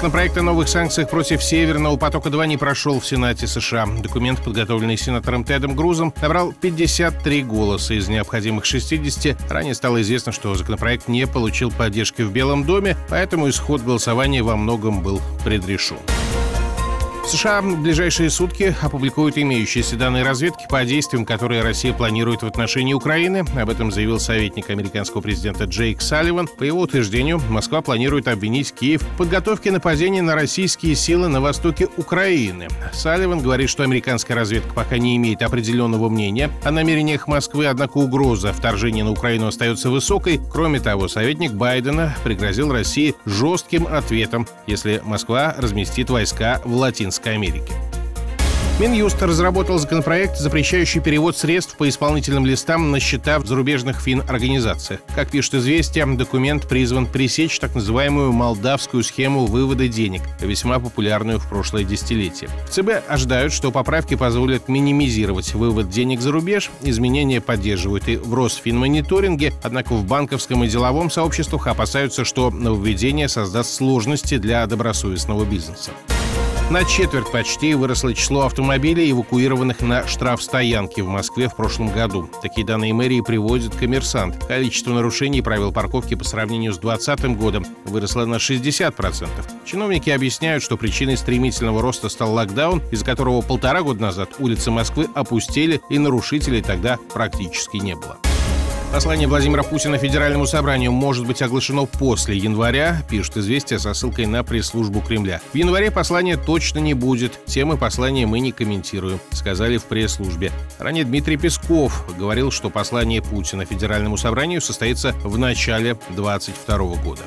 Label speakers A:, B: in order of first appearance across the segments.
A: Законопроект о новых санкциях против Северного потока-2 не прошел в Сенате США. Документ, подготовленный сенатором Тедом Грузом, набрал 53 голоса из необходимых 60. Ранее стало известно, что законопроект не получил поддержки в Белом доме, поэтому исход голосования во многом был предрешен. США в ближайшие сутки опубликуют имеющиеся данные разведки по действиям, которые Россия планирует в отношении Украины. Об этом заявил советник американского президента Джейк Салливан. По его утверждению, Москва планирует обвинить Киев в подготовке нападения на российские силы на востоке Украины. Салливан говорит, что американская разведка пока не имеет определенного мнения о намерениях Москвы, однако угроза вторжения на Украину остается высокой. Кроме того, советник Байдена пригрозил России жестким ответом, если Москва разместит войска в Латинской Латинской Америки. Минюст разработал законопроект, запрещающий перевод средств по исполнительным листам на счета в зарубежных фин-организациях. Как пишет «Известия», документ призван пресечь так называемую молдавскую схему вывода денег, весьма популярную в прошлое десятилетие. В ЦБ ожидают, что поправки позволят минимизировать вывод денег за рубеж. Изменения поддерживают и в Росфинмониторинге, однако в банковском и деловом сообществах опасаются, что нововведение создаст сложности для добросовестного бизнеса. На четверть почти выросло число автомобилей, эвакуированных на штрафстоянки в Москве в прошлом году. Такие данные мэрии приводит коммерсант. Количество нарушений правил парковки по сравнению с 2020 годом выросло на 60%. Чиновники объясняют, что причиной стремительного роста стал локдаун, из-за которого полтора года назад улицы Москвы опустели и нарушителей тогда практически не было. Послание Владимира Путина Федеральному собранию может быть оглашено после января, пишет «Известия» со ссылкой на пресс-службу Кремля. В январе послания точно не будет. Темы послания мы не комментируем, сказали в пресс-службе. Ранее Дмитрий Песков говорил, что послание Путина Федеральному собранию состоится в начале 2022 года.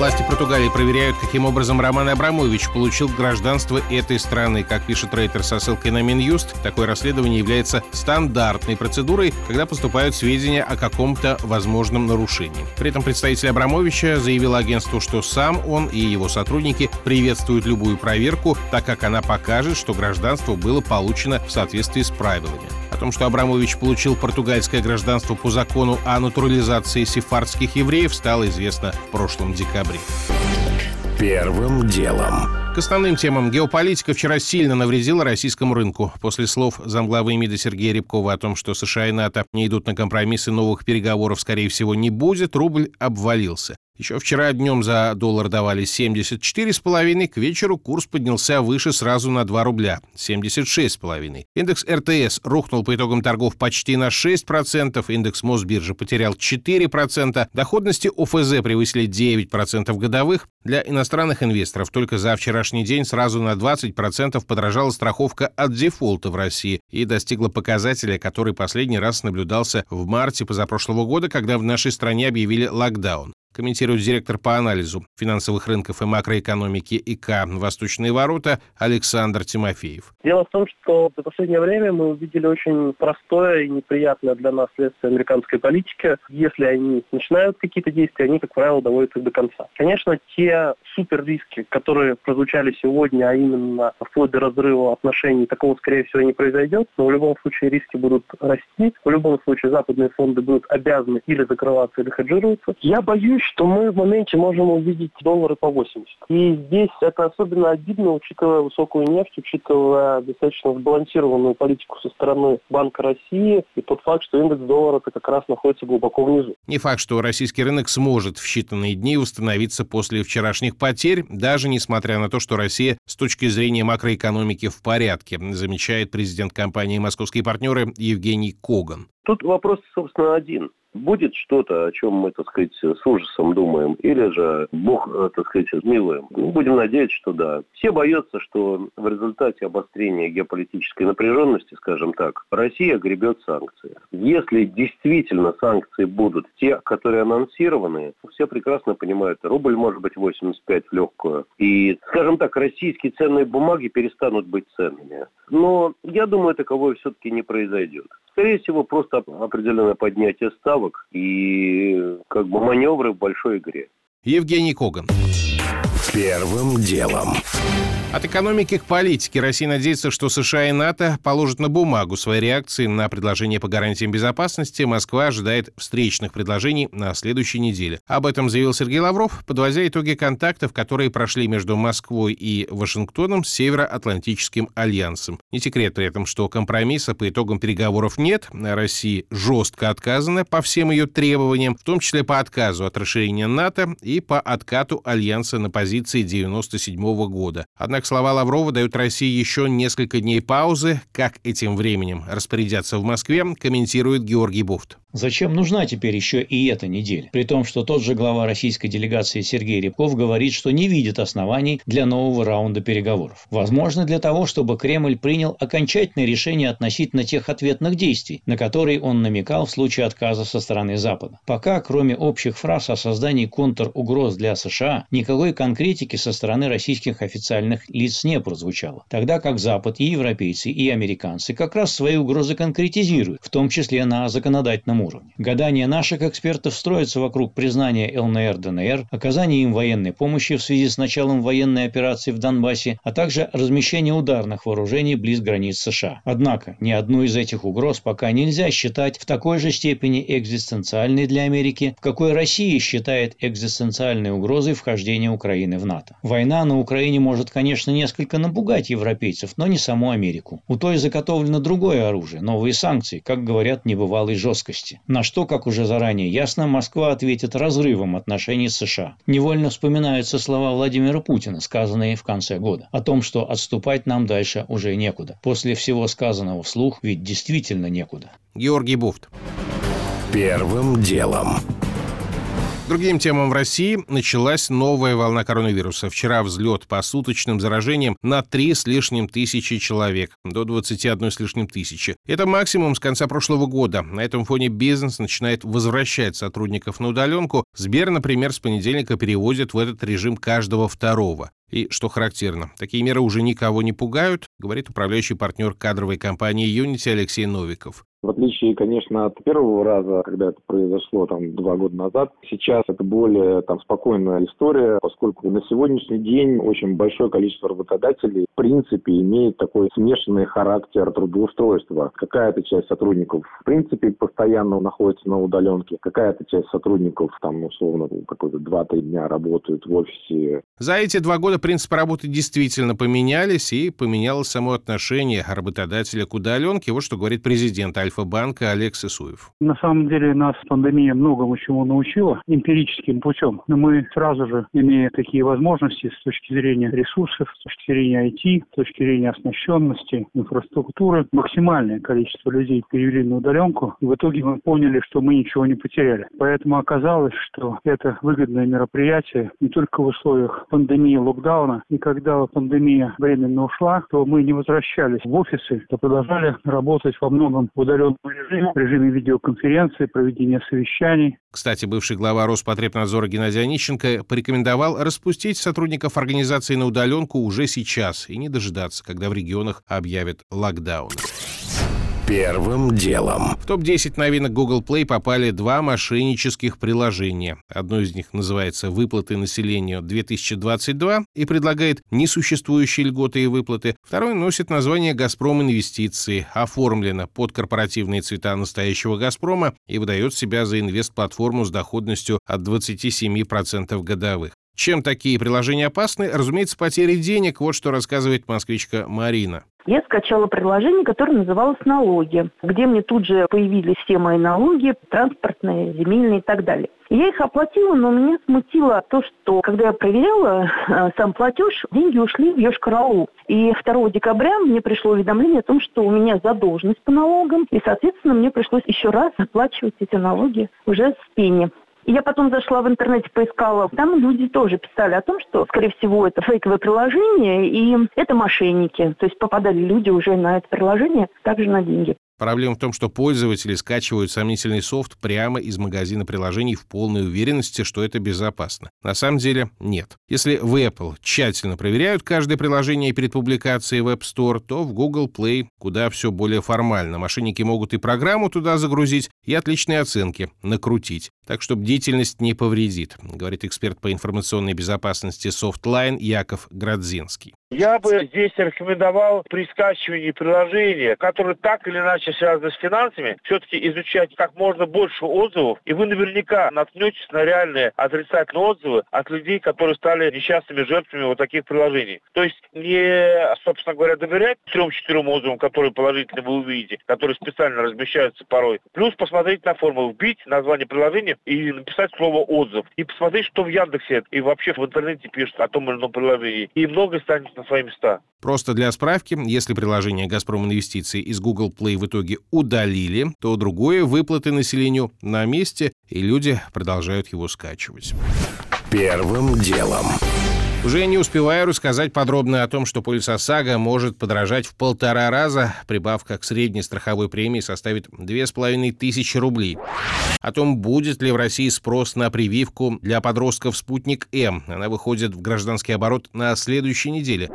A: Власти Португалии проверяют, каким образом Роман Абрамович получил гражданство этой страны. Как пишет Рейтер со ссылкой на Минюст, такое расследование является стандартной процедурой, когда поступают сведения о каком-то возможном нарушении. При этом представитель Абрамовича заявил агентству, что сам он и его сотрудники приветствуют любую проверку, так как она покажет, что гражданство было получено в соответствии с правилами том, что Абрамович получил португальское гражданство по закону о натурализации сефардских евреев, стало известно в прошлом декабре.
B: Первым делом.
A: К основным темам. Геополитика вчера сильно навредила российскому рынку. После слов замглавы МИДа Сергея Рябкова о том, что США и НАТО не идут на компромиссы, новых переговоров, скорее всего, не будет, рубль обвалился. Еще вчера днем за доллар давали 74,5, к вечеру курс поднялся выше сразу на 2 рубля – 76,5. Индекс РТС рухнул по итогам торгов почти на 6%, индекс Мосбиржи потерял 4%, доходности ОФЗ превысили 9% годовых. Для иностранных инвесторов только за вчерашний день сразу на 20% подорожала страховка от дефолта в России и достигла показателя, который последний раз наблюдался в марте позапрошлого года, когда в нашей стране объявили локдаун комментирует директор по анализу финансовых рынков и макроэкономики ИК «Восточные ворота» Александр Тимофеев.
C: Дело в том, что за последнее время мы увидели очень простое и неприятное для нас следствие американской политики. Если они начинают какие-то действия, они, как правило, доводят их до конца. Конечно, те супер риски, которые прозвучали сегодня, а именно вплоть до разрыва отношений, такого, скорее всего, не произойдет, но в любом случае риски будут расти. В любом случае западные фонды будут обязаны или закрываться, или хеджироваться. Я боюсь, боюсь, что мы в моменте можем увидеть доллары по 80. И здесь это особенно обидно, учитывая высокую нефть, учитывая достаточно сбалансированную политику со стороны Банка России и тот факт, что индекс доллара как раз находится глубоко внизу.
A: Не факт, что российский рынок сможет в считанные дни установиться после вчерашних потерь, даже несмотря на то, что Россия с точки зрения макроэкономики в порядке, замечает президент компании «Московские партнеры» Евгений Коган.
D: Тут вопрос, собственно, один будет что-то, о чем мы, так сказать, с ужасом думаем, или же Бог, э, так сказать, милуем. Ну, будем надеяться, что да. Все боятся, что в результате обострения геополитической напряженности, скажем так, Россия гребет санкции. Если действительно санкции будут те, которые анонсированы, все прекрасно понимают, рубль может быть 85 в легкую. И, скажем так, российские ценные бумаги перестанут быть ценными. Но я думаю, таковое все-таки не произойдет. Скорее всего, просто определенное поднятие ставок и как бы маневры в большой игре.
A: Евгений Коган.
B: Первым делом.
A: От экономики к политике Россия надеется, что США и НАТО положат на бумагу свои реакции на предложение по гарантиям безопасности. Москва ожидает встречных предложений на следующей неделе. Об этом заявил Сергей Лавров, подводя итоги контактов, которые прошли между Москвой и Вашингтоном с Североатлантическим альянсом. Не секрет при этом, что компромисса по итогам переговоров нет. России жестко отказано по всем ее требованиям, в том числе по отказу от расширения НАТО и по откату альянса на позиции 1997 года. Однако слова Лаврова дают России еще несколько дней паузы. Как этим временем распорядятся в Москве, комментирует Георгий Буфт.
E: Зачем нужна теперь еще и эта неделя? При том, что тот же глава российской делегации Сергей Рябков говорит, что не видит оснований для нового раунда переговоров. Возможно, для того, чтобы Кремль принял окончательное решение относительно тех ответных действий, на которые он намекал в случае отказа со стороны Запада. Пока, кроме общих фраз о создании контругроз для США, никакой конкретики со стороны российских официальных лиц не прозвучало. Тогда как Запад и европейцы, и американцы как раз свои угрозы конкретизируют, в том числе на законодательном уровне. Гадания наших экспертов строятся вокруг признания ЛНР-ДНР, оказания им военной помощи в связи с началом военной операции в Донбассе, а также размещения ударных вооружений близ границ США. Однако, ни одну из этих угроз пока нельзя считать в такой же степени экзистенциальной для Америки, в какой Россия считает экзистенциальной угрозой вхождения Украины в НАТО. Война на Украине может, конечно, несколько напугать европейцев, но не саму Америку. У той заготовлено другое оружие, новые санкции, как говорят, небывалой жесткости. На что, как уже заранее ясно, Москва ответит разрывом отношений с США. Невольно вспоминаются слова Владимира Путина, сказанные в конце года, о том, что отступать нам дальше уже некуда. После всего сказанного вслух ведь действительно некуда.
A: Георгий Буфт.
B: Первым делом.
A: Другим темам в России началась новая волна коронавируса. Вчера взлет по суточным заражениям на 3 с лишним тысячи человек, до 21 с лишним тысячи. Это максимум с конца прошлого года. На этом фоне бизнес начинает возвращать сотрудников на удаленку. Сбер, например, с понедельника переводит в этот режим каждого второго. И, что характерно, такие меры уже никого не пугают, говорит управляющий партнер кадровой компании Unity Алексей Новиков.
F: В отличие, конечно, от первого раза, когда это произошло там два года назад, сейчас это более там спокойная история, поскольку на сегодняшний день очень большое количество работодателей в принципе имеет такой смешанный характер трудоустройства. Какая-то часть сотрудников в принципе постоянно находится на удаленке, какая-то часть сотрудников там условно какой-то 2-3 дня работают в офисе.
A: За эти два года принципы работы действительно поменялись и поменялось само отношение работодателя к удаленке. Вот что говорит президент Альфа-банка Олег Сысуев.
G: На самом деле нас пандемия многому чему научила эмпирическим путем. Но мы сразу же, имея такие возможности с точки зрения ресурсов, с точки зрения IT, с точки зрения оснащенности, инфраструктуры, максимальное количество людей перевели на удаленку. И в итоге мы поняли, что мы ничего не потеряли. Поэтому оказалось, что это выгодное мероприятие не только в условиях пандемии, локдауна. И когда пандемия временно ушла, то мы не возвращались в офисы, а продолжали работать во многом в удаленном режиме, в режиме видеоконференции, проведения совещаний.
A: Кстати, бывший глава Роспотребнадзора Геннадий Онищенко порекомендовал распустить сотрудников организации на удаленку уже сейчас и не дожидаться, когда в регионах объявят локдаун.
B: Первым делом.
A: В топ-10 новинок Google Play попали два мошеннических приложения. Одно из них называется «Выплаты населению 2022» и предлагает несуществующие льготы и выплаты. Второй носит название «Газпром Инвестиции», оформлено под корпоративные цвета настоящего «Газпрома» и выдает себя за инвестплатформу с доходностью от 27% годовых. Чем такие приложения опасны? Разумеется, потери денег. Вот что рассказывает москвичка Марина.
H: Я скачала приложение, которое называлось «Налоги», где мне тут же появились все мои налоги, транспортные, земельные и так далее. Я их оплатила, но меня смутило то, что когда я проверяла э, сам платеж, деньги ушли в Йошкар-Олу. И 2 декабря мне пришло уведомление о том, что у меня задолженность по налогам, и, соответственно, мне пришлось еще раз оплачивать эти налоги уже с пени. Я потом зашла в интернете, поискала. Там люди тоже писали о том, что, скорее всего, это фейковое приложение, и это мошенники. То есть попадали люди уже на это приложение, также на деньги.
A: Проблема в том, что пользователи скачивают сомнительный софт прямо из магазина приложений в полной уверенности, что это безопасно. На самом деле нет. Если в Apple тщательно проверяют каждое приложение перед публикацией в App Store, то в Google Play куда все более формально. Мошенники могут и программу туда загрузить, и отличные оценки накрутить. Так что бдительность не повредит, говорит эксперт по информационной безопасности Softline Яков Градзинский.
I: Я бы здесь рекомендовал при скачивании приложения, которое так или иначе связано с финансами, все-таки изучать как можно больше отзывов, и вы наверняка наткнетесь на реальные отрицательные отзывы от людей, которые стали несчастными жертвами вот таких приложений. То есть не, собственно говоря, доверять трем-четырем отзывам, которые положительно вы увидите, которые специально размещаются порой. Плюс посмотреть на форму, вбить название приложения и написать слово «отзыв». И посмотреть, что в Яндексе и вообще в интернете пишут о том или ином приложении. И многое станет на свои места.
A: Просто для справки, если приложение «Газпром Инвестиции» из Google Play в итоге удалили, то другое выплаты населению на месте, и люди продолжают его скачивать.
B: Первым делом.
A: Уже не успеваю рассказать подробно о том, что полис ОСАГО может подорожать в полтора раза. Прибавка к средней страховой премии составит 2500 рублей. О том, будет ли в России спрос на прививку для подростков «Спутник М». Она выходит в гражданский оборот на следующей неделе.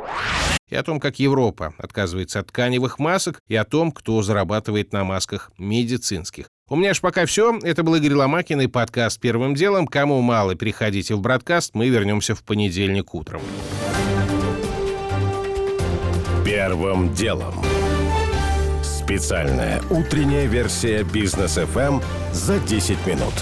A: И о том, как Европа отказывается от тканевых масок, и о том, кто зарабатывает на масках медицинских. У меня ж пока все. Это был Игорь Ломакин и подкаст «Первым делом». Кому мало, переходите в бродкаст. Мы вернемся в понедельник утром.
B: Первым делом. Специальная утренняя версия бизнес FM за 10 минут.